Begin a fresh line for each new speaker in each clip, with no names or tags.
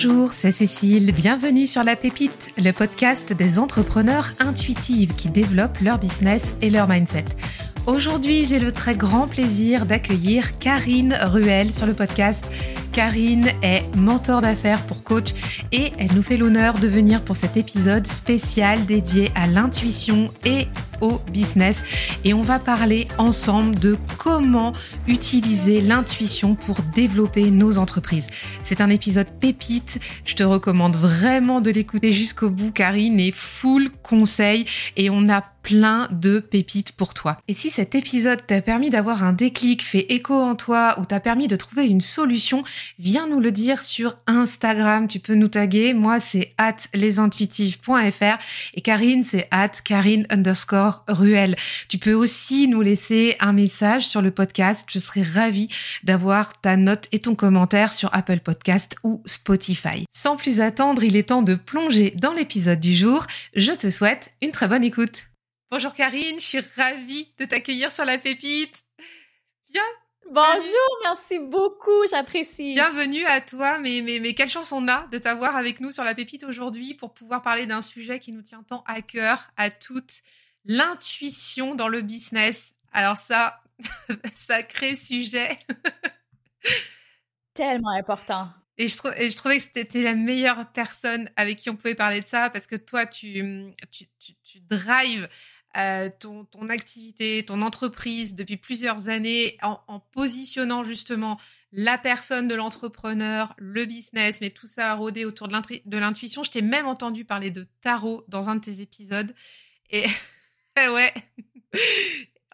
Bonjour, c'est Cécile. Bienvenue sur La Pépite, le podcast des entrepreneurs intuitives qui développent leur business et leur mindset. Aujourd'hui, j'ai le très grand plaisir d'accueillir Karine Ruel sur le podcast. Karine est mentor d'affaires pour coach et elle nous fait l'honneur de venir pour cet épisode spécial dédié à l'intuition et au business. Et on va parler ensemble de comment utiliser l'intuition pour développer nos entreprises. C'est un épisode pépite. Je te recommande vraiment de l'écouter jusqu'au bout. Karine est full conseil et on a plein de pépites pour toi. Et si cet épisode t'a permis d'avoir un déclic, fait écho en toi ou t'a permis de trouver une solution, viens nous le dire sur Instagram. Tu peux nous taguer. Moi, c'est at lesintuitifs.fr et Karine, c'est at Karine underscore Ruel. Tu peux aussi nous laisser un message sur le podcast. Je serai ravie d'avoir ta note et ton commentaire sur Apple Podcast ou Spotify. Sans plus attendre, il est temps de plonger dans l'épisode du jour. Je te souhaite une très bonne écoute. Bonjour Karine, je suis ravie de t'accueillir sur la pépite. Viens.
Bonjour, merci beaucoup, j'apprécie.
Bienvenue à toi, mais, mais, mais quelle chance on a de t'avoir avec nous sur la pépite aujourd'hui pour pouvoir parler d'un sujet qui nous tient tant à cœur, à toutes, l'intuition dans le business. Alors ça, sacré sujet.
Tellement important.
Et je, et je trouvais que c'était la meilleure personne avec qui on pouvait parler de ça parce que toi, tu, tu, tu, tu drives euh, ton, ton, activité, ton entreprise depuis plusieurs années en, en positionnant justement la personne de l'entrepreneur, le business, mais tout ça rodé autour de l'intuition. Je t'ai même entendu parler de tarot dans un de tes épisodes. Et ouais.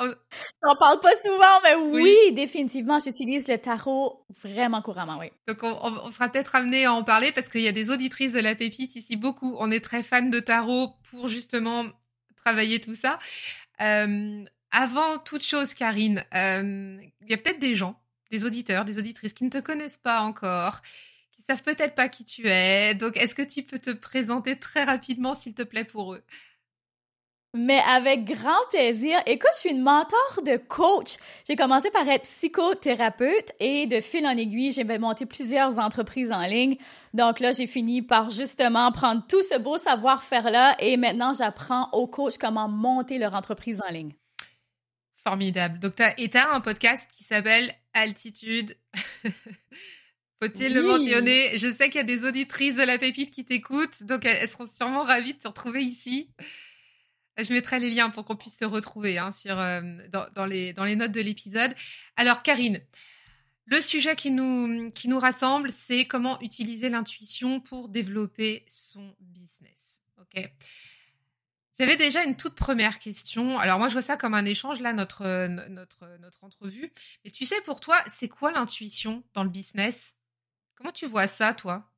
On n'en parle pas souvent, mais oui, définitivement, j'utilise le tarot vraiment couramment, oui.
Donc, on, on sera peut-être amené à en parler parce qu'il y a des auditrices de la pépite ici, beaucoup. On est très fans de tarot pour justement travailler tout ça. Euh, avant toute chose, Karine, euh, il y a peut-être des gens, des auditeurs, des auditrices qui ne te connaissent pas encore, qui savent peut-être pas qui tu es. Donc, est-ce que tu peux te présenter très rapidement, s'il te plaît, pour eux?
Mais avec grand plaisir. Écoute, je suis une mentor de coach. J'ai commencé par être psychothérapeute et de fil en aiguille, j'ai monté plusieurs entreprises en ligne. Donc là, j'ai fini par justement prendre tout ce beau savoir-faire-là et maintenant, j'apprends aux coachs comment monter leur entreprise en ligne.
Formidable. Donc, tu as, un podcast qui s'appelle Altitude. Faut-il le mentionner? Je sais qu'il y a des auditrices de la pépite qui t'écoutent, donc elles seront sûrement ravies de te retrouver ici. Je mettrai les liens pour qu'on puisse se retrouver hein, sur, euh, dans, dans, les, dans les notes de l'épisode. Alors, Karine, le sujet qui nous, qui nous rassemble, c'est comment utiliser l'intuition pour développer son business. OK j'avais déjà une toute première question. Alors moi, je vois ça comme un échange, là, notre, notre, notre entrevue. Mais tu sais, pour toi, c'est quoi l'intuition dans le business? Comment tu vois ça, toi?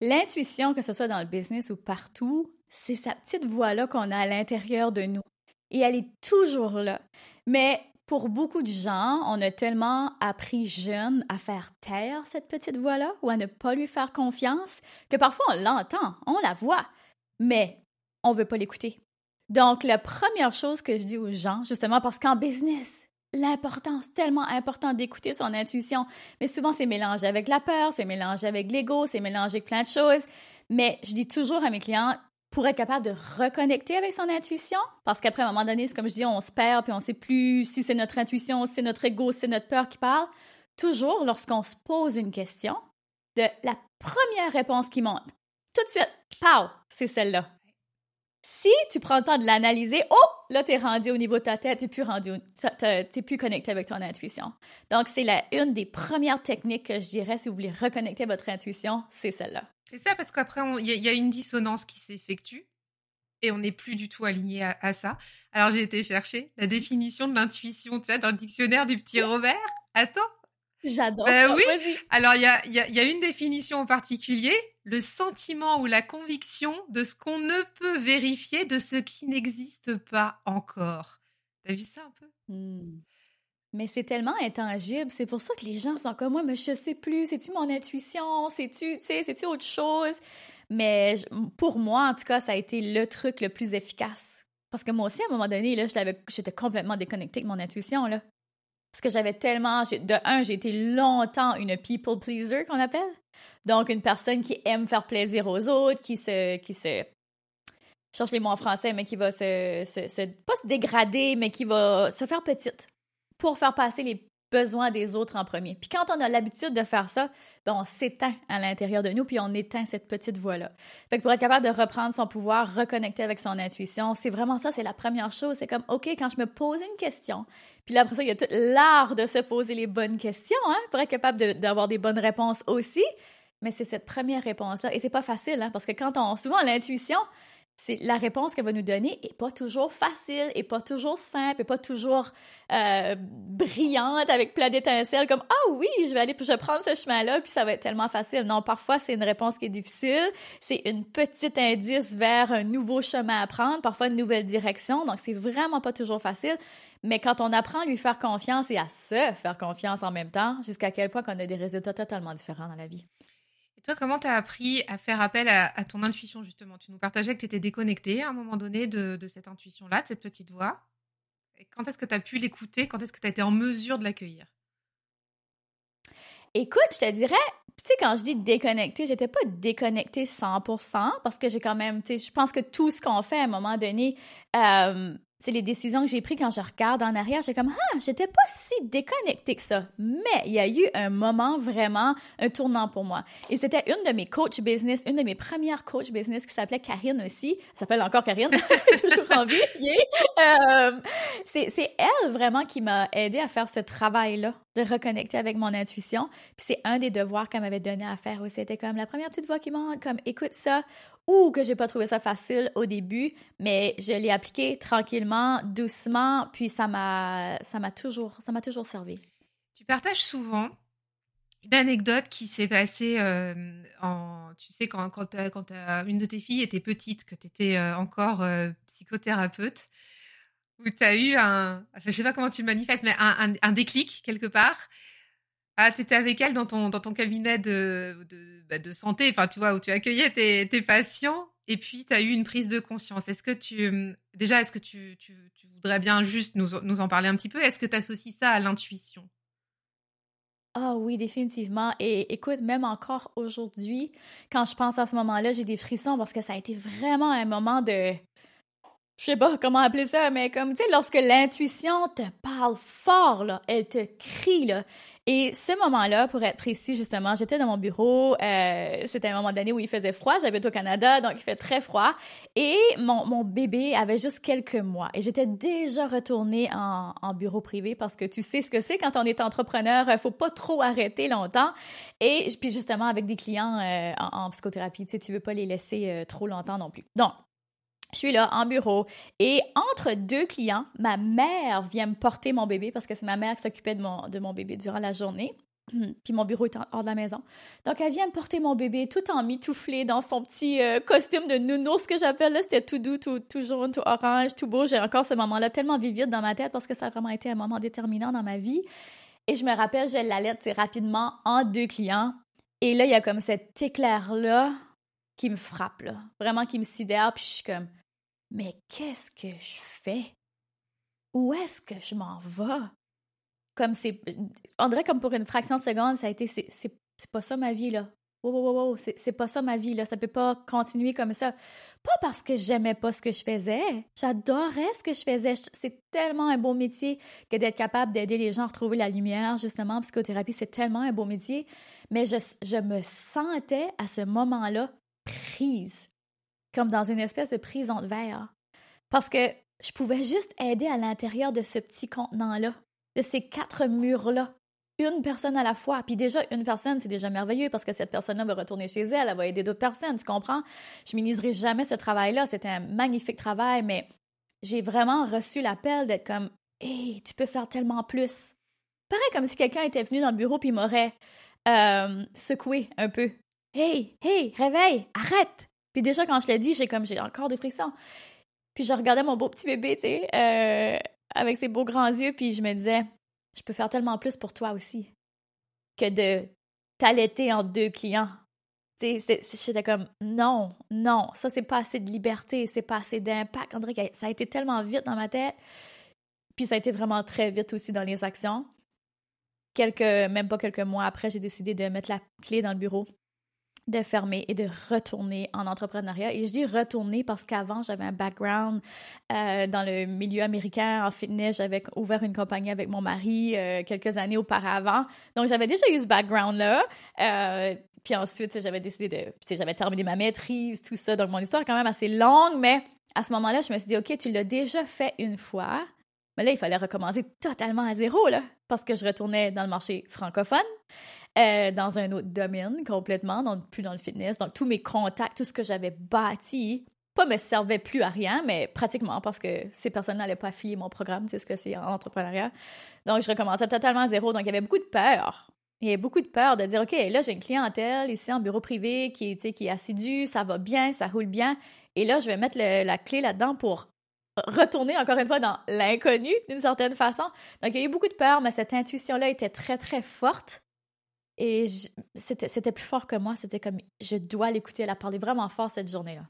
L'intuition, que ce soit dans le business ou partout, c'est sa petite voix-là qu'on a à l'intérieur de nous. Et elle est toujours là. Mais pour beaucoup de gens, on a tellement appris jeune à faire taire cette petite voix-là ou à ne pas lui faire confiance que parfois on l'entend, on la voit, mais on ne veut pas l'écouter. Donc, la première chose que je dis aux gens, justement parce qu'en business, l'importance, tellement important d'écouter son intuition. Mais souvent, c'est mélangé avec la peur, c'est mélangé avec l'ego, c'est mélangé avec plein de choses. Mais je dis toujours à mes clients, pour être capable de reconnecter avec son intuition, parce qu'après, à un moment donné, c'est comme je dis, on se perd, puis on ne sait plus si c'est notre intuition, si c'est notre ego, si c'est notre peur qui parle. Toujours, lorsqu'on se pose une question, de la première réponse qui monte, tout de suite, pow, c'est celle-là. Si tu prends le temps de l'analyser, oh, là, tu es rendu au niveau de ta tête, tu n'es plus, plus connecté avec ton intuition. Donc, c'est une des premières techniques que je dirais si vous voulez reconnecter votre intuition, c'est celle-là.
C'est ça, parce qu'après, il y, a une dissonance qui s'effectue et on n'est plus du tout aligné à, ça. Alors, j'ai été chercher la définition de l'intuition, tu sais, dans le dictionnaire du petit Robert. Attends.
J'adore ben ça.
Oui. Alors, il y a, y a une définition en particulier le sentiment ou la conviction de ce qu'on ne peut vérifier, de ce qui n'existe pas encore. T'as vu ça un peu?
Mmh. Mais c'est tellement intangible, c'est pour ça que les gens sont comme moi, mais je sais plus, c'est-tu mon intuition, c'est-tu, c'est-tu autre chose? Mais pour moi, en tout cas, ça a été le truc le plus efficace. Parce que moi aussi, à un moment donné, là, j'étais complètement déconnectée avec mon intuition, là. Parce que j'avais tellement, de un, j'ai été longtemps une people pleaser qu'on appelle. Donc, une personne qui aime faire plaisir aux autres, qui se, qui se, je cherche les mots en français, mais qui va se, se, se, pas se dégrader, mais qui va se faire petite pour faire passer les besoin des autres en premier. Puis quand on a l'habitude de faire ça, ben on s'éteint à l'intérieur de nous, puis on éteint cette petite voix-là. Fait que pour être capable de reprendre son pouvoir, reconnecter avec son intuition, c'est vraiment ça, c'est la première chose. C'est comme, OK, quand je me pose une question, puis là, après ça, il y a tout l'art de se poser les bonnes questions, hein, pour être capable d'avoir des bonnes réponses aussi. Mais c'est cette première réponse-là. Et c'est pas facile, hein, parce que quand on, souvent, l'intuition, c'est la réponse qu'elle va nous donner est pas toujours facile, et pas toujours simple, et pas toujours euh, brillante avec plein d'étincelles comme ah oui, je vais aller, je vais prendre ce chemin-là, puis ça va être tellement facile. Non, parfois c'est une réponse qui est difficile, c'est une petite indice vers un nouveau chemin à prendre, parfois une nouvelle direction, donc c'est vraiment pas toujours facile. Mais quand on apprend à lui faire confiance et à se faire confiance en même temps, jusqu'à quel point qu'on a des résultats totalement différents dans la vie.
Toi, comment tu as appris à faire appel à, ton intuition, justement? Tu nous partageais que tu étais déconnecté à un moment donné de, cette intuition-là, de cette petite voix. quand est-ce que tu as pu l'écouter? Quand est-ce que tu as été en mesure de l'accueillir?
Écoute, je te dirais, tu sais, quand je dis déconnecté, j'étais pas déconnectée 100% parce que j'ai quand même, tu sais, je pense que tout ce qu'on fait à un moment donné, euh, c'est les décisions que j'ai prises quand je regarde en arrière, j'ai comme ah, j'étais pas si déconnectée que ça. Mais il y a eu un moment vraiment un tournant pour moi. Et c'était une de mes coach business, une de mes premières coach business qui s'appelait Karine aussi. Elle s'appelle encore Karine, toujours en vie. Euh, c'est elle vraiment qui m'a aidé à faire ce travail-là de reconnecter avec mon intuition. Puis c'est un des devoirs qu'elle m'avait donné à faire aussi. C'était comme la première petite voix qui m'a comme écoute ça ou que j'ai pas trouvé ça facile au début, mais je l'ai appliqué tranquillement, doucement, puis ça m'a ça m'a toujours ça m'a toujours servi.
Tu partages souvent une anecdote qui s'est passée euh, en tu sais quand quand, quand une de tes filles était petite que tu étais euh, encore psychothérapeute où tu as eu un je sais pas comment tu le manifestes mais un, un déclic quelque part ah, tu étais avec elle dans ton, dans ton cabinet de, de, bah, de santé, enfin, tu vois, où tu accueillais tes, tes patients, et puis tu as eu une prise de conscience. Est-ce que tu. Déjà, est-ce que tu, tu, tu, voudrais bien juste nous, nous en parler un petit peu? Est-ce que tu associes ça à l'intuition?
Ah oui, définitivement. Et écoute, même encore aujourd'hui, quand je pense à ce moment-là, j'ai des frissons parce que ça a été vraiment un moment de je sais pas comment appeler ça, mais comme, tu sais, lorsque l'intuition te parle fort, là, elle te crie, là. Et ce moment-là, pour être précis, justement, j'étais dans mon bureau, euh, c'était un moment d'année où il faisait froid, j'habite au Canada, donc il fait très froid, et mon, mon bébé avait juste quelques mois, et j'étais déjà retournée en, en, bureau privé parce que tu sais ce que c'est quand on est entrepreneur, il faut pas trop arrêter longtemps, et puis justement avec des clients euh, en, psychothérapie, tu sais, tu veux pas les laisser euh, trop longtemps non plus. Donc, je suis là en bureau et entre deux clients, ma mère vient me porter mon bébé parce que c'est ma mère qui s'occupait de mon, de mon bébé durant la journée. Puis mon bureau est hors de la maison. Donc, elle vient me porter mon bébé tout en mitouflé dans son petit euh, costume de nounours, que j'appelle. C'était tout doux, tout, tout, jaune, tout orange, tout beau. J'ai encore ce moment-là tellement vivide dans ma tête parce que ça a vraiment été un moment déterminant dans ma vie. Et je me rappelle, j'ai la lettre rapidement en deux clients. Et là, il y a comme cet éclair-là qui me frappe, là. Vraiment qui me sidère. Puis je suis comme, mais qu'est-ce que je fais? Où est-ce que je m'en vais? Comme c'est. On comme pour une fraction de seconde, ça a été. C'est pas ça ma vie, là. Wow, wow, wow, c'est pas ça ma vie, là. Ça peut pas continuer comme ça. Pas parce que j'aimais pas ce que je faisais. J'adorais ce que je faisais. C'est tellement un beau métier que d'être capable d'aider les gens à retrouver la lumière, justement. Psychothérapie, c'est tellement un beau métier. Mais je me sentais à ce moment-là prise comme dans une espèce de prison de verre. Parce que je pouvais juste aider à l'intérieur de ce petit contenant-là, de ces quatre murs-là. Une personne à la fois. Puis déjà, une personne, c'est déjà merveilleux parce que cette personne-là va retourner chez elle, elle va aider d'autres personnes, tu comprends? Je minimiserai jamais ce travail-là. C'était un magnifique travail, mais j'ai vraiment reçu l'appel d'être comme Hey, tu peux faire tellement plus. Pareil comme si quelqu'un était venu dans le bureau puis m'aurait euh, secoué un peu. Hey, hey, réveille, arrête! Puis déjà, quand je l'ai dit, j'ai comme, j'ai encore des frissons. Puis je regardais mon beau petit bébé, tu sais, euh, avec ses beaux grands yeux, puis je me disais, je peux faire tellement plus pour toi aussi que de t'allaiter en deux clients. Tu sais, j'étais comme, non, non, ça, c'est pas assez de liberté, c'est pas assez d'impact. André, ça a été tellement vite dans ma tête. Puis ça a été vraiment très vite aussi dans les actions. Quelques, même pas quelques mois après, j'ai décidé de mettre la clé dans le bureau de fermer et de retourner en entrepreneuriat. Et je dis retourner parce qu'avant, j'avais un background euh, dans le milieu américain en fitness. J'avais ouvert une compagnie avec mon mari euh, quelques années auparavant. Donc, j'avais déjà eu ce background-là. Euh, puis ensuite, j'avais décidé de... J'avais terminé ma maîtrise, tout ça. Donc, mon histoire est quand même assez longue, mais à ce moment-là, je me suis dit, OK, tu l'as déjà fait une fois. Mais là, il fallait recommencer totalement à zéro, là, parce que je retournais dans le marché francophone. Euh, dans un autre domaine complètement, donc plus dans le fitness. Donc, tous mes contacts, tout ce que j'avais bâti, pas me servait plus à rien, mais pratiquement parce que ces personnes n'allaient pas affilier mon programme, c'est ce que c'est en entrepreneuriat. Donc, je recommençais totalement à zéro. Donc, il y avait beaucoup de peur. Il y avait beaucoup de peur de dire, OK, là, j'ai une clientèle ici en bureau privé qui qui est assidue, ça va bien, ça roule bien. Et là, je vais mettre la clé là-dedans pour retourner encore une fois dans l'inconnu d'une certaine façon. Donc, il y a eu beaucoup de peur, mais cette intuition-là était très, très forte. Et c'était plus fort que moi. C'était comme, je dois l'écouter. Elle a parlé vraiment fort cette journée-là.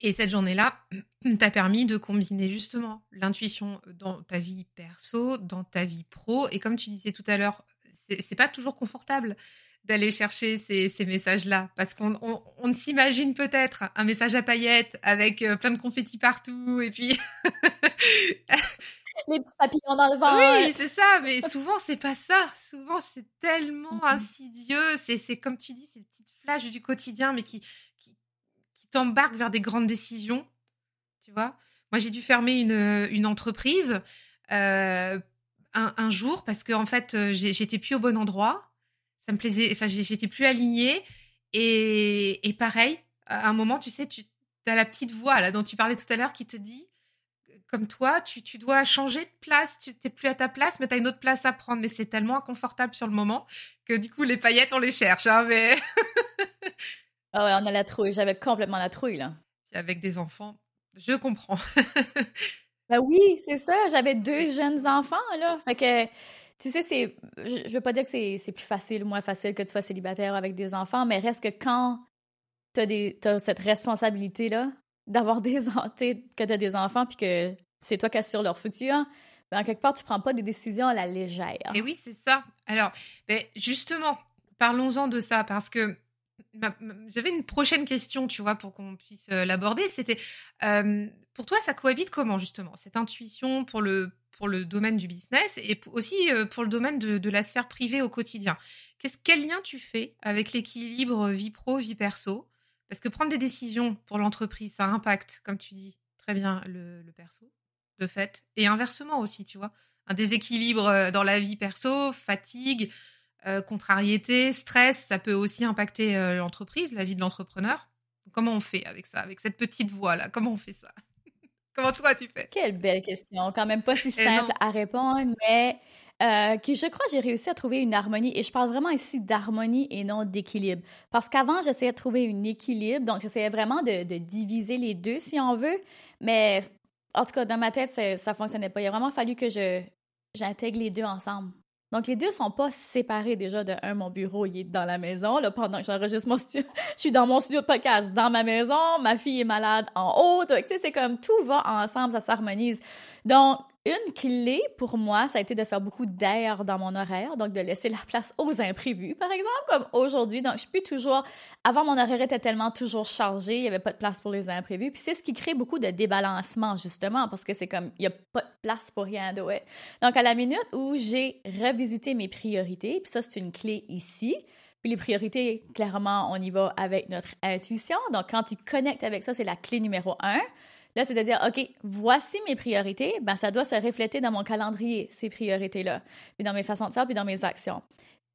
Et cette journée-là t'a permis de combiner justement l'intuition dans ta vie perso, dans ta vie pro. Et comme tu disais tout à l'heure, c'est pas toujours confortable d'aller chercher ces, messages-là parce qu'on on, on s'imagine peut-être un message à paillettes avec euh, plein de confettis partout et puis
les petits papillons dans le vent.
Oui, c'est ça, mais souvent c'est pas ça. Souvent c'est tellement insidieux. C'est, c'est comme tu dis, ces petites flashs du quotidien, mais qui, qui, qui t'embarquent vers des grandes décisions. Tu vois Moi j'ai dû fermer une, une entreprise euh, un, un, jour parce que en fait euh, j'étais plus au bon endroit. Ça me plaisait, enfin j'étais plus alignée. Et, et pareil, à un moment, tu sais, tu as la petite voix là dont tu parlais tout à l'heure qui te dit comme toi, tu, tu, dois changer de place, tu n'es plus à ta place, mais tu as une autre place à prendre. Mais c'est tellement inconfortable sur le moment que du coup, les paillettes, on les cherche. Hein, mais...
ah ouais, on a la trouille. J'avais complètement la trouille, là.
avec des enfants, je comprends.
ben oui, c'est ça. J'avais deux jeunes enfants, là. Fait que, tu sais, c'est... Je veux pas dire que c'est plus facile ou moins facile que tu sois célibataire avec des enfants, mais reste que quand tu as, as, cette responsabilité-là, d'avoir des que tu as des enfants puis que c'est toi qui assures leur futur, ben, en quelque part, tu prends pas des décisions à la légère.
Et oui, c'est ça. Alors, ben, justement, parlons-en de ça parce que j'avais une prochaine question, tu vois, pour qu'on puisse euh, l'aborder. C'était euh, pour toi, ça cohabite comment justement cette intuition pour le pour le domaine du business et aussi euh, pour le domaine de, de, la sphère privée au quotidien? Qu'est-ce quel lien tu fais avec l'équilibre vie pro vie perso? Parce que prendre des décisions pour l'entreprise, ça impacte, comme tu dis très bien, le, perso, de fait. Et inversement aussi, tu vois. Un déséquilibre euh, dans la vie perso, fatigue, euh, contrariété, stress, ça peut aussi impacter euh, l'entreprise, la vie de l'entrepreneur. Comment on fait avec ça, avec cette petite voix-là Comment on fait ça? Comment toi tu fais?
Quelle belle question, quand même pas si simple à répondre, mais euh, je crois, j'ai réussi à trouver une harmonie. Et je parle vraiment ici d'harmonie et non d'équilibre. Parce qu'avant, j'essayais de trouver un équilibre. Donc, j'essayais vraiment de, diviser les deux, si on veut. Mais en tout cas, dans ma tête, ça ne fonctionnait pas. Il a vraiment fallu que je j'intègre les deux ensemble. Donc, les deux sont pas séparés déjà de un, mon bureau, il est dans la maison. Là, pendant que j'enregistre mon studio, je suis dans mon studio de podcast dans ma maison, ma fille est malade en haut. Tu sais, c'est comme tout va ensemble, ça s'harmonise. Donc, une clé pour moi, ça a été de faire beaucoup d'air dans mon horaire, donc de laisser la place aux imprévus, par exemple, comme aujourd'hui. Donc, je suis toujours. Avant, mon horaire était tellement toujours chargé, il n'y avait pas de place pour les imprévus. Puis c'est ce qui crée beaucoup de débalancement, justement, parce que c'est comme, il n'y a pas de place pour rien d'autre. Donc, à la minute où j'ai revisité mes priorités, puis ça, c'est une clé ici. Puis les priorités, clairement, on y va avec notre intuition. Donc, quand tu connectes avec ça, c'est la clé numéro un. Là, c'est de dire, OK, voici mes priorités, ben, ça doit se refléter dans mon calendrier, ces priorités-là, puis dans mes façons de faire, puis dans mes actions.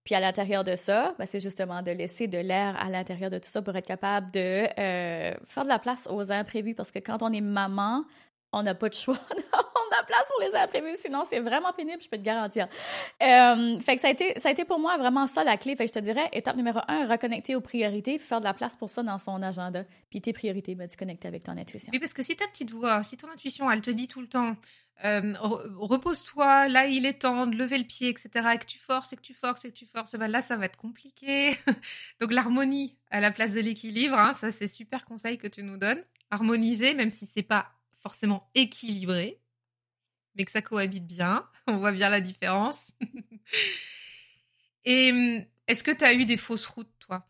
Puis à l'intérieur de ça, ben, c'est justement de laisser de l'air à l'intérieur de tout ça pour être capable de euh, faire de la place aux imprévus, parce que quand on est maman, on n'a pas de choix. on a place pour les imprévus, sinon c'est vraiment pénible, je peux te garantir. Euh, fait que ça a, été, ça a été pour moi vraiment ça la clé. Fait que je te dirais, étape numéro un, reconnecter aux priorités, faire de la place pour ça dans son agenda. Puis tes priorités, ben, tu connecter avec ton intuition.
Oui, parce que si ta petite voix, si ton intuition, elle te dit tout le temps, euh, repose-toi, là il est temps de lever le pied, etc. Et que tu forces, et que tu forces, et que tu forces, ben là ça va être compliqué. Donc l'harmonie à la place de l'équilibre, hein, ça c'est super conseil que tu nous donnes. Harmoniser, même si c'est pas forcément équilibré, mais que ça cohabite bien. On voit bien la différence. Et hum, est-ce que tu as eu des fausses routes, toi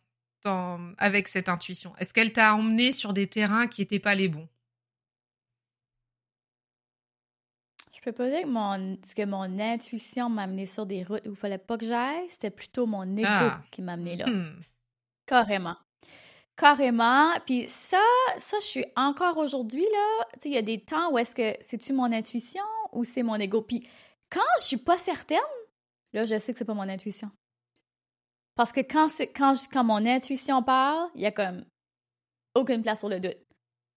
avec cette intuition? Est-ce qu'elle t'a emmené sur des terrains qui n'étaient pas les bons?
Je peux pas dire que mon, que mon intuition m'a amené sur des routes où il fallait pas que j'aille. C'était plutôt mon ego ah. qui m'a amené là. Hmm. Carrément. Carrément. Puis ça, ça, je suis encore aujourd'hui, là. Tu sais, il y a des temps où est-ce que c'est-tu mon intuition ou c'est mon ego? Puis quand je suis pas certaine, là, je sais que c'est pas mon intuition. Parce que quand, quand, quand mon intuition parle, il y a comme aucune place pour le doute.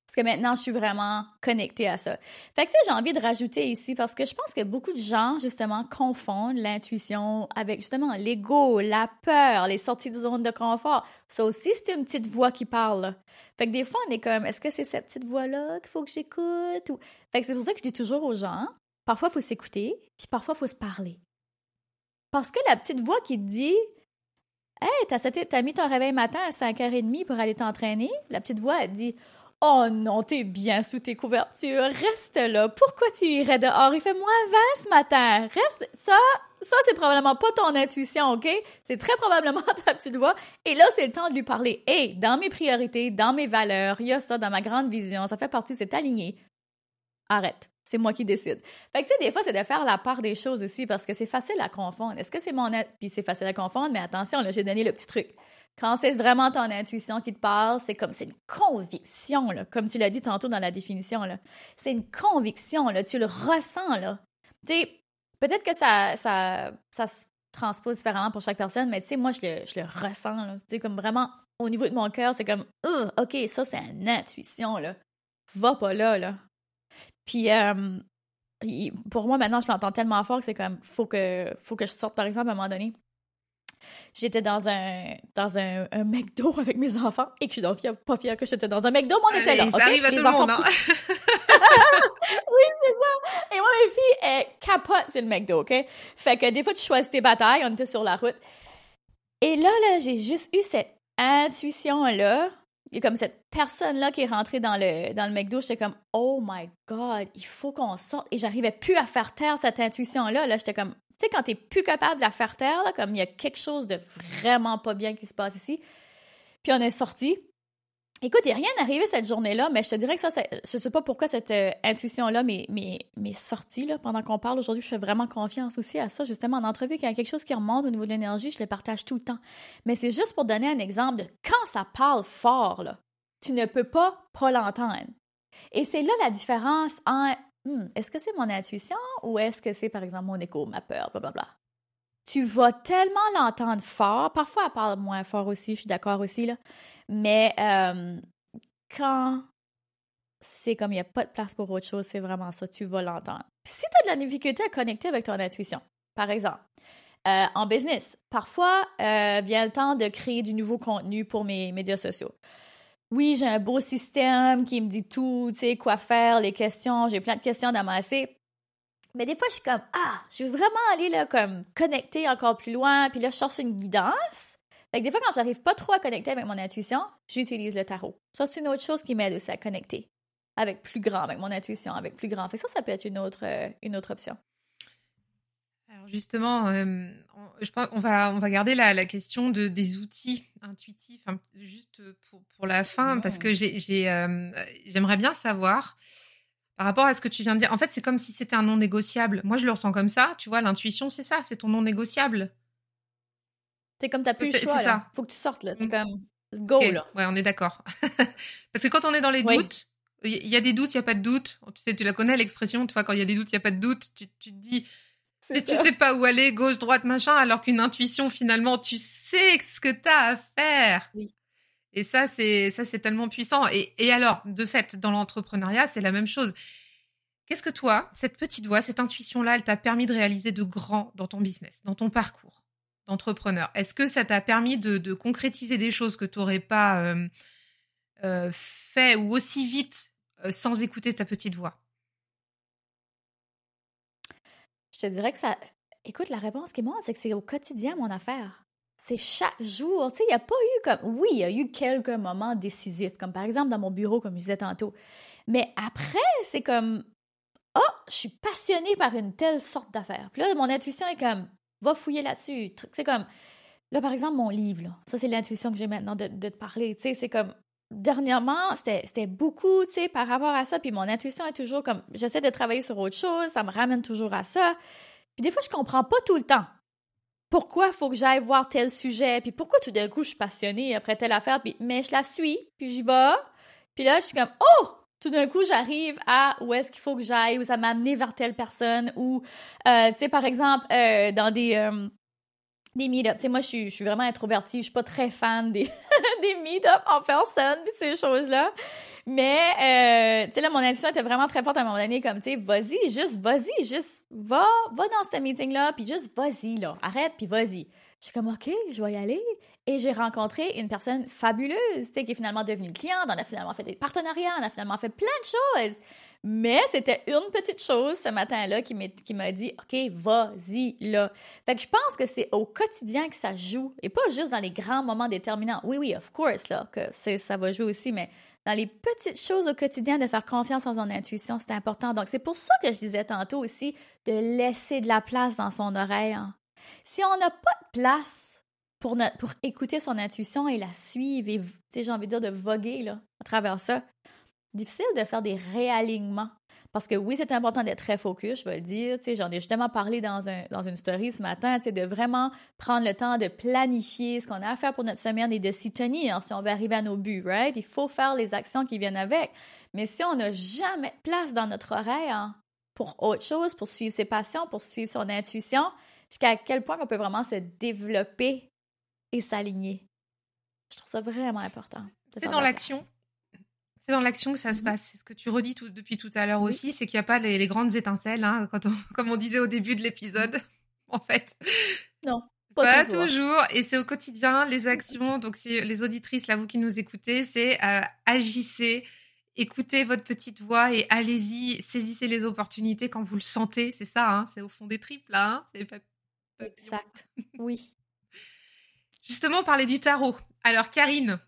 Parce que maintenant, je suis vraiment connectée à ça. Fait que, tu sais, j'ai envie de rajouter ici parce que je pense que beaucoup de gens, justement, confondent l'intuition avec, justement, l'ego, la peur, les sorties de zone de confort. Ça aussi, c'est une petite voix qui parle. Fait que des fois, on est comme, est-ce que c'est cette petite voix-là qu'il faut que j'écoute? Ou... Fait que c'est pour ça que je dis toujours aux gens, parfois, il faut s'écouter, puis parfois, il faut se parler. Parce que la petite voix qui te dit, Hey, t'as, mis ton réveil matin à 5h30 pour aller t'entraîner? La petite voix, elle dit Oh non, t'es bien sous tes couvertures, reste là. Pourquoi tu irais dehors? Il fait moins 20 ce matin. Reste. Ça, ça, c'est probablement pas ton intuition, OK? C'est très probablement ta petite voix. Et là, c'est le temps de lui parler. Hey, dans mes priorités, dans mes valeurs, il y a ça dans ma grande vision, ça fait partie, c'est aligné. Arrête. C'est moi qui décide. Fait que, tu sais, des fois, c'est de faire la part des choses aussi parce que c'est facile à confondre. Est-ce que c'est mon... Puis c'est facile à confondre, mais attention, là, j'ai donné le petit truc. Quand c'est vraiment ton intuition qui te parle, c'est comme, c'est une conviction, là, comme tu l'as dit tantôt dans la définition. C'est une conviction, là, tu le ressens, là. Peut-être que ça, ça, ça se transpose différemment pour chaque personne, mais tu sais, moi, je le, je le ressens, là. Tu sais, comme vraiment, au niveau de mon cœur, c'est comme, OK, ça, c'est une intuition, là. Va pas là, là. Puis pour moi, maintenant, je l'entends tellement fort que c'est comme, faut que, faut que je sorte, par exemple, à un moment donné. J'étais dans un dans un, un, McDo avec mes enfants et que je suis pas fière que j'étais dans un McDo, mais on était là.
Ça arrive à tout le monde, hein?
oui, c'est ça. Et moi, mes filles, elles capotent sur le McDo, OK? Fait que des fois, tu choisis tes batailles. On était sur la route. Et là, là, j'ai juste eu cette intuition-là il y a comme cette personne-là qui est rentrée dans le, dans le McDo, j'étais comme Oh my God, il faut qu'on sorte. Et j'arrivais plus à faire taire cette intuition-là. Là, j'étais comme, tu sais, quand t'es plus capable de la faire taire, comme il y a quelque chose de vraiment pas bien qui se passe ici. Puis on est sorti. Écoute, il n'y a rien arrivé cette journée-là, mais je te dirais que ça, je sais pas pourquoi cette euh, intuition-là m'est sortie là, pendant qu'on parle aujourd'hui. Je fais vraiment confiance aussi à ça, justement, en entrevue, qu'il y a quelque chose qui remonte au niveau de l'énergie, je le partage tout le temps. Mais c'est juste pour donner un exemple de quand ça parle fort, tu ne peux pas pas l'entendre. Et c'est là la différence en hmm, est-ce que c'est mon intuition ou est-ce que c'est, par exemple, mon écho, ma peur, blablabla. Tu vas tellement l'entendre fort, parfois elle parle moins fort aussi, je suis d'accord aussi, là, mais euh, quand c'est comme il n'y a pas de place pour autre chose, c'est vraiment ça, tu vas l'entendre. Si tu as de la difficulté à connecter avec ton intuition, par exemple, euh, en business, parfois euh, vient le temps de créer du nouveau contenu pour mes médias sociaux. Oui, j'ai un beau système qui me dit tout, tu sais, quoi faire, les questions, j'ai plein de questions d'amasser. Mais des fois, je suis comme, ah, je veux vraiment aller là, comme, connecter encore plus loin, puis là, je cherche une guidance. Fait que des fois, quand j'arrive pas trop à connecter avec mon intuition, j'utilise le tarot. Ça, c'est une autre chose qui m'aide aussi à connecter avec plus grand, avec mon intuition, avec plus grand. Fait que ça, ça peut être une autre, euh, une autre option.
Alors justement, euh, on, je pense on va, on va garder la, la question de, des outils intuitifs juste pour, pour la fin, parce que euh, j'aimerais bien savoir par rapport à ce que tu viens de dire. En fait, c'est comme si c'était un non négociable. Moi, je le ressens comme ça. Tu vois, l'intuition, c'est ça, c'est ton non négociable.
C'est comme t'as plus le choix. Ça. Faut que tu sortes là. C'est comme go là.
Ouais, on est d'accord. Parce que quand on est dans les doutes, il y a des doutes, il y a pas de doute. Tu sais, tu la connais l'expression. Tu vois, quand il y a des doutes, il y a pas de doute. Tu, tu te dis. Si tu sais pas où aller, gauche, droite, machin, alors qu'une intuition, finalement, tu sais ce que tu as à faire. Oui. Et ça, c'est ça, c'est tellement puissant. Et, et alors, de fait, dans l'entrepreneuriat, c'est la même chose. Qu'est-ce que toi, cette petite voix, cette intuition-là, elle t'a permis de réaliser de grand dans ton business, dans ton parcours d'entrepreneur? Est-ce que ça t'a permis de, concrétiser des choses que tu n'aurais pas euh, euh, fait ou aussi vite euh, sans écouter ta petite voix?
Je te dirais que ça. Écoute, la réponse qui moi, c'est que c'est au quotidien mon affaire. C'est chaque jour. Tu sais, il n'y a pas eu comme. Oui, il y a eu quelques moments décisifs, comme par exemple dans mon bureau, comme je disais tantôt. Mais après, c'est comme. Oh, je suis passionnée par une telle sorte d'affaire. Puis là, mon intuition est comme va fouiller là-dessus. C'est comme, là, par exemple, mon livre, ça, c'est l'intuition que j'ai maintenant de te parler. Tu sais, c'est comme, dernièrement, c'était beaucoup, tu sais, par rapport à ça. Puis mon intuition est toujours comme, j'essaie de travailler sur autre chose, ça me ramène toujours à ça. Puis des fois, je comprends pas tout le temps. Pourquoi faut que j'aille voir tel sujet, puis pourquoi tout d'un coup je suis passionnée après telle affaire, puis mais je la suis, puis j'y vais. Puis là, je suis comme, oh, tout d'un coup, j'arrive à où est-ce qu'il faut que j'aille, où ça m'a amené vers telle personne, ou, euh, tu sais, par exemple, euh, dans des, euh, des meet-ups. Tu sais, moi, je suis, je suis vraiment introvertie, je suis pas très fan des, des meet-ups en personne, puis ces choses-là. Mais, euh, tu sais, là, mon intuition était vraiment très forte à un moment donné, comme, tu sais, vas-y, juste vas-y, juste va, va dans ce meeting-là, puis juste vas-y, là, arrête, puis vas-y. Je suis comme, OK, je vais y aller. Et j'ai rencontré une personne fabuleuse, tu sais, qui est finalement devenue cliente, on a finalement fait des partenariats, on a finalement fait plein de choses. Mais c'était une petite chose ce matin-là qui m'a dit OK, vas-y là. Fait que je pense que c'est au quotidien que ça joue et pas juste dans les grands moments déterminants. Oui, oui, of course, là, que ça va jouer aussi, mais dans les petites choses au quotidien, de faire confiance en son intuition, c'est important. Donc, c'est pour ça que je disais tantôt aussi de laisser de la place dans son oreille. Hein. Si on n'a pas de place pour, écouter son intuition et la suivre et, j'ai envie de dire, de voguer là, à travers ça, difficile de faire des réalignements. Parce que oui, c'est important d'être très focus, je vais le dire. J'en ai justement parlé dans, un, dans une story ce matin, de vraiment prendre le temps de planifier ce qu'on a à faire pour notre semaine et de s'y tenir si on veut arriver à nos buts, right? Il faut faire les actions qui viennent avec. Mais si on n'a jamais de place dans notre oreille hein, pour autre chose, pour suivre ses passions, pour suivre son intuition, jusqu'à quel point on peut vraiment se développer et s'aligner. Je trouve ça vraiment important.
C'est dans l'action c'est dans l'action que ça se mmh passe. C'est ce que tu redis tout, depuis tout à l'heure aussi, c'est qu'il n'y a pas les, grandes étincelles, hein, quand comme on disait au début de l'épisode, en fait.
Non.
Pas, toujours. Et c'est au quotidien, les actions. Donc, si les auditrices, là, vous qui nous écoutez, c'est euh, agissez, écoutez votre petite voix et allez-y, saisissez les opportunités quand vous le sentez. C'est ça, hein, c'est au fond des tripes, là. Hein, c'est pas,
exact. Oui.
Justement, parler du tarot. Alors, Karine,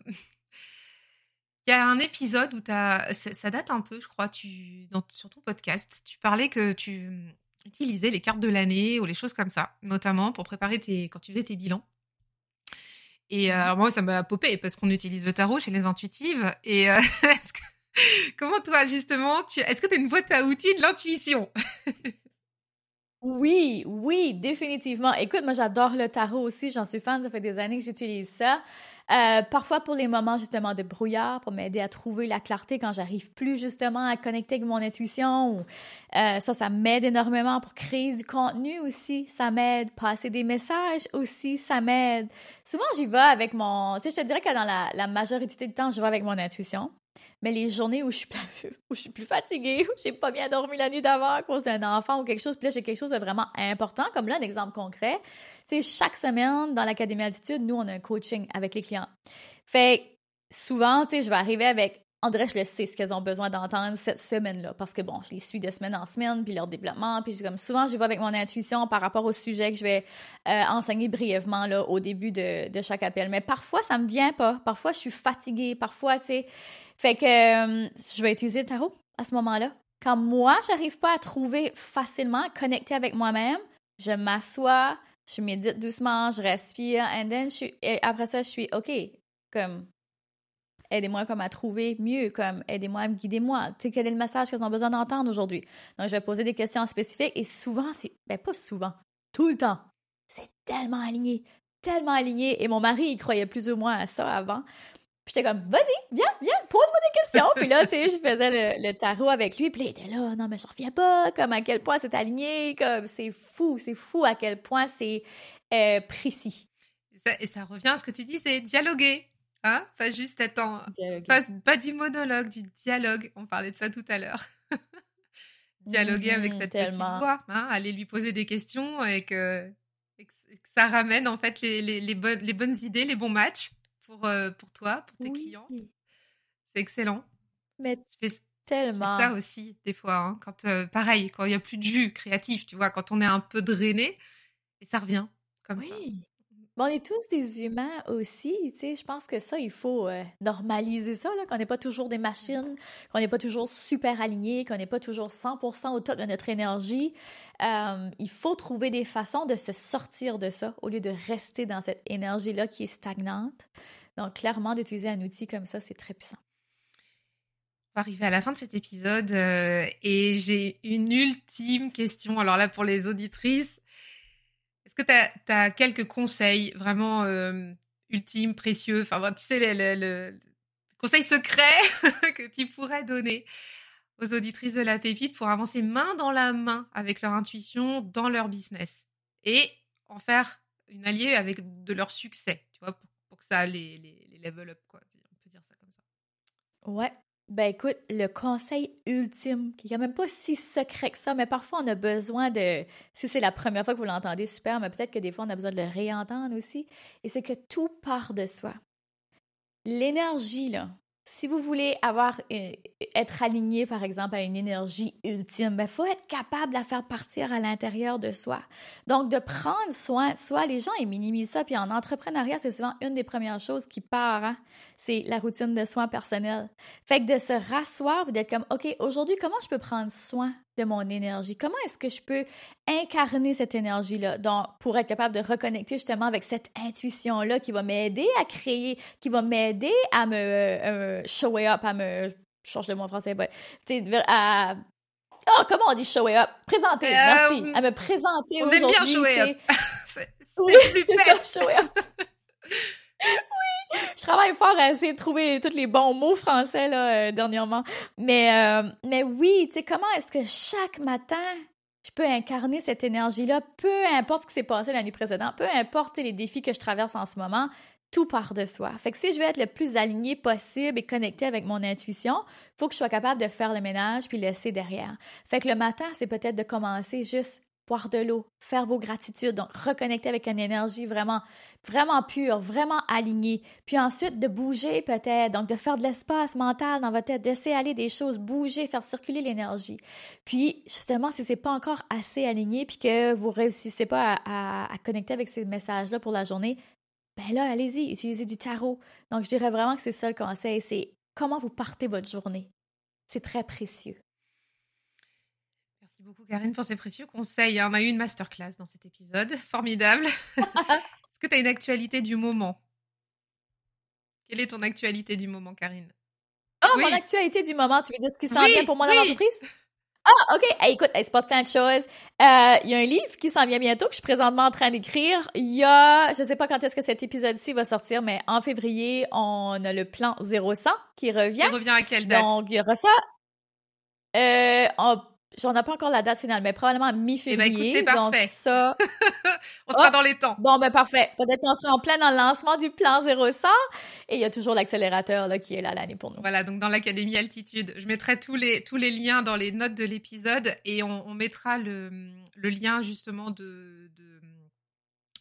il y a un épisode où as, ça, date un peu, je crois, tu, dans, sur ton podcast, tu parlais que tu hum, utilisais les cartes de l'année ou les choses comme ça, notamment pour préparer tes, quand tu faisais tes bilans. Et euh, mmh alors moi, ça m'a popé parce qu'on utilise le tarot chez les intuitives. Et euh, comment toi, justement, tu, est-ce que tu as une boîte à outils de l'intuition?
Oui, oui, définitivement. Écoute, moi j'adore le tarot aussi, j'en suis fan, ça fait des années que j'utilise ça. Euh, parfois pour les moments justement de brouillard, pour m'aider à trouver la clarté quand j'arrive plus justement à connecter avec mon intuition. Euh, ça, ça m'aide énormément pour créer du contenu aussi. Ça m'aide. Passer des messages aussi, ça m'aide. Souvent, j'y vais avec mon... Tu sais, je te dirais que dans la, la majorité du temps, je vais avec mon intuition. Mais les journées où je suis plus, où je suis plus fatiguée, où j'ai pas bien dormi la nuit d'avant à cause d'un enfant ou quelque chose, puis là j'ai quelque chose de vraiment important, comme là un exemple concret, c'est chaque semaine dans l'académie altitude, nous on a un coaching avec les clients. Fait souvent, tu sais, je vais arriver avec André, je le sais ce qu'elles ont besoin d'entendre cette semaine-là, parce que bon, je les suis de semaine en semaine, puis leur développement, puis comme souvent, je vais avec mon intuition par rapport au sujet que je vais euh, enseigner brièvement là au début de, chaque appel. Mais parfois, ça me vient pas. Parfois, je suis fatiguée. Parfois, tu sais, fait que euh, je vais utiliser le tarot à ce moment-là. Quand moi, j'arrive pas à trouver facilement, à connecter avec moi-même, je m'assois, je médite doucement, je respire, and then et après ça, je suis OK, comme aidez-moi comme à trouver mieux, comme aidez-moi à me guider moi. Tu sais, quel est le message qu'ils ont besoin d'entendre aujourd'hui? Donc, je vais poser des questions spécifiques et souvent, c'est, ben pas souvent, tout le temps, c'est tellement aligné, tellement aligné. Et mon mari, il croyait plus ou moins à ça avant j'étais comme, vas-y, viens, viens, pose-moi des questions. puis là, tu sais, je faisais le, tarot avec lui. Puis il était là, non, mais je reviens pas, comme à quel point c'est aligné, comme c'est fou, c'est fou à quel point c'est euh, précis.
et ça revient à ce que tu dis, c'est dialoguer. Hein? Pas juste en. Pas, pas, du monologue, du dialogue. On parlait de ça tout à l'heure. dialoguer avec mmh, cette petite voix. Hein, aller lui poser des questions et que, ça ramène en fait les, les, les, bonnes, les bonnes idées, les bons matchs pour, euh, pour toi, pour tes clients. C'est excellent.
Mais tellement.
ça aussi, des fois. Hein, quand, euh, pareil, quand il n'y a plus de jus créatif, tu vois, quand on est un peu drainé, et ça revient comme ça.
On est tous des humains aussi, tu sais. Je pense que ça, il faut euh, normaliser ça, qu'on n'est pas toujours des machines, qu'on n'est pas toujours super aligné, qu'on n'est pas toujours 100% au top de notre énergie. Euh, il faut trouver des façons de se sortir de ça au lieu de rester dans cette énergie-là qui est stagnante. Donc, clairement, d'utiliser un outil comme ça, c'est très puissant.
On va arriver à la fin de cet épisode euh, et j'ai une ultime question. Alors là, pour les auditrices, tu as, quelques conseils vraiment euh, ultimes, précieux, enfin, tu sais, le, le, conseil secret que tu pourrais donner aux auditrices de la pépite pour avancer main dans la main avec leur intuition dans leur business et en faire une alliée avec de leur succès, tu vois, pour, que ça les, les, les level up, quoi. On peut dire ça comme ça.
Ouais, ben écoute, le conseil ultime, qui est quand même pas si secret que ça, mais parfois on a besoin de, si c'est la première fois que vous l'entendez, super, mais peut-être que des fois on a besoin de le réentendre aussi, et c'est que tout part de soi. L'énergie, là, si vous voulez avoir euh, être aligné par exemple à une énergie ultime, il ben, faut être capable de la faire partir à l'intérieur de soi. Donc de prendre soin de soi, les gens ils minimisent ça puis en entrepreneuriat, c'est souvent une des premières choses qui part, hein? c'est la routine de soins personnels. Fait que de se rasseoir, d'être comme OK, aujourd'hui comment je peux prendre soin de mon énergie? Comment est-ce que je peux incarner cette énergie-là? Donc, pour être capable de reconnecter justement avec cette intuition-là qui va m'aider à créer, qui va m'aider à me euh, show up, à me... Je change de mot français, sais, à... Oh, comment on dit show up? Présenter, euh, merci. À me présenter aujourd'hui.
On aime bien show up.
c'est oui, plus ça, show up. je travaille fort à essayer de trouver tous les bons mots français là, euh, dernièrement. Mais, euh, mais oui, tu sais, comment est-ce que chaque matin, je peux incarner cette énergie-là, peu importe ce qui s'est passé l'année précédente, peu importe les défis que je traverse en ce moment, tout part de soi. Fait que si je veux être le plus aligné possible et connecté avec mon intuition, faut que je sois capable de faire le ménage puis laisser derrière. Fait que le matin, c'est peut-être de commencer juste boire de l'eau, faire vos gratitudes, donc reconnecter avec une énergie vraiment, vraiment pure, vraiment alignée. Puis ensuite, de bouger peut-être, donc de faire de l'espace mental dans votre tête, d'essayer aller des choses, bouger, faire circuler l'énergie. Puis, justement, si c'est pas encore assez aligné, puis que vous réussissez pas à, connecter avec ces messages-là pour la journée, ben là, allez-y, utilisez du tarot. Donc, je dirais vraiment que c'est ça le conseil, c'est comment vous partez votre journée. C'est très précieux
beaucoup, Karine, pour ces précieux conseils. On a eu une masterclass dans cet épisode. Formidable. Est-ce que tu as une actualité du moment? Quelle est ton actualité du moment, Karine?
Oh, mon actualité du moment, tu veux dire ce qui s'en vient pour moi dans l'entreprise? Ah, OK. écoute, il se passe plein de choses. Euh, il y a un livre qui s'en vient bientôt que je suis présentement en train d'écrire. Il y a, je sais pas quand est-ce que cet épisode-ci va sortir, mais en février, on a le plan 0100 qui revient.
Il revient à quelle date?
Donc, il y aura ça. Euh, J'en ai pas encore la date finale, mais probablement mi-février.
Eh ben,
donc ça.
on sera dans les temps.
Bon, ben parfait. Peut-être qu'on sera en plein dans le lancement du plan 0100. Et il y a toujours l'accélérateur là, qui est là l'année pour nous.
Voilà, donc dans l'Académie Altitude. Je mettrai tous les, tous les liens dans les notes de l'épisode et on, on, mettra le, le lien justement de, de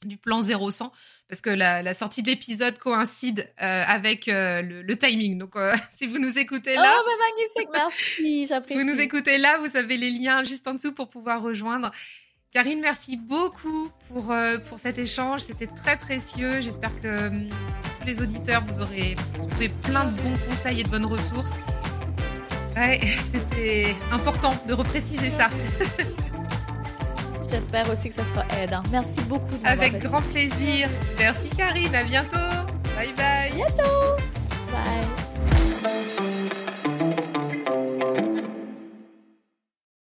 du plan 0100 parce que la, sortie de l'épisode coïncide euh, avec euh, le, timing. Donc, euh, si vous nous écoutez là,
oh, magnifique, merci, j'apprécie.
Vous nous écoutez là, vous avez les liens juste en dessous pour pouvoir rejoindre. Karine, merci beaucoup pour, pour cet échange. C'était très précieux. J'espère que tous les auditeurs, vous aurez trouvé plein de bons conseils et de bonnes ressources. Ouais, c'était important de repréciser ça.
J'espère aussi que ça sera aidant. Merci beaucoup.
Avec grand plaisir. Merci Karine. À bientôt. Bye bye.
Bientôt. Bye.